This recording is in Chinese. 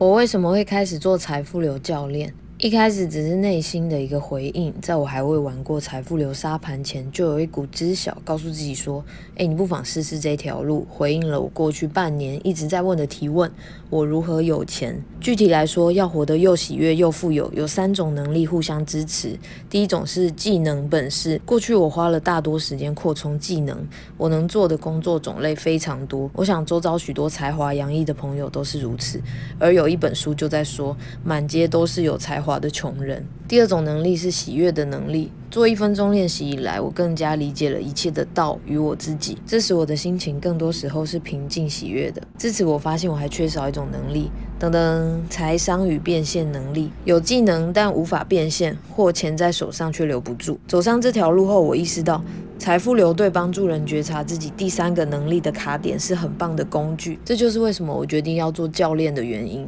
我为什么会开始做财富流教练？一开始只是内心的一个回应，在我还未玩过财富流沙盘前，就有一股知晓告诉自己说：“哎，你不妨试试这条路。”回应了我过去半年一直在问的提问：我如何有钱？具体来说，要活得又喜悦又富有，有三种能力互相支持。第一种是技能本事。过去我花了大多时间扩充技能，我能做的工作种类非常多。我想周遭许多才华洋溢的朋友都是如此。而有一本书就在说，满街都是有才华。的穷人。第二种能力是喜悦的能力。做一分钟练习以来，我更加理解了一切的道与我自己，这使我的心情更多时候是平静喜悦的。至此，我发现我还缺少一种能力，等等，财商与变现能力。有技能但无法变现，或钱在手上却留不住。走上这条路后，我意识到财富流对帮助人觉察自己第三个能力的卡点是很棒的工具。这就是为什么我决定要做教练的原因。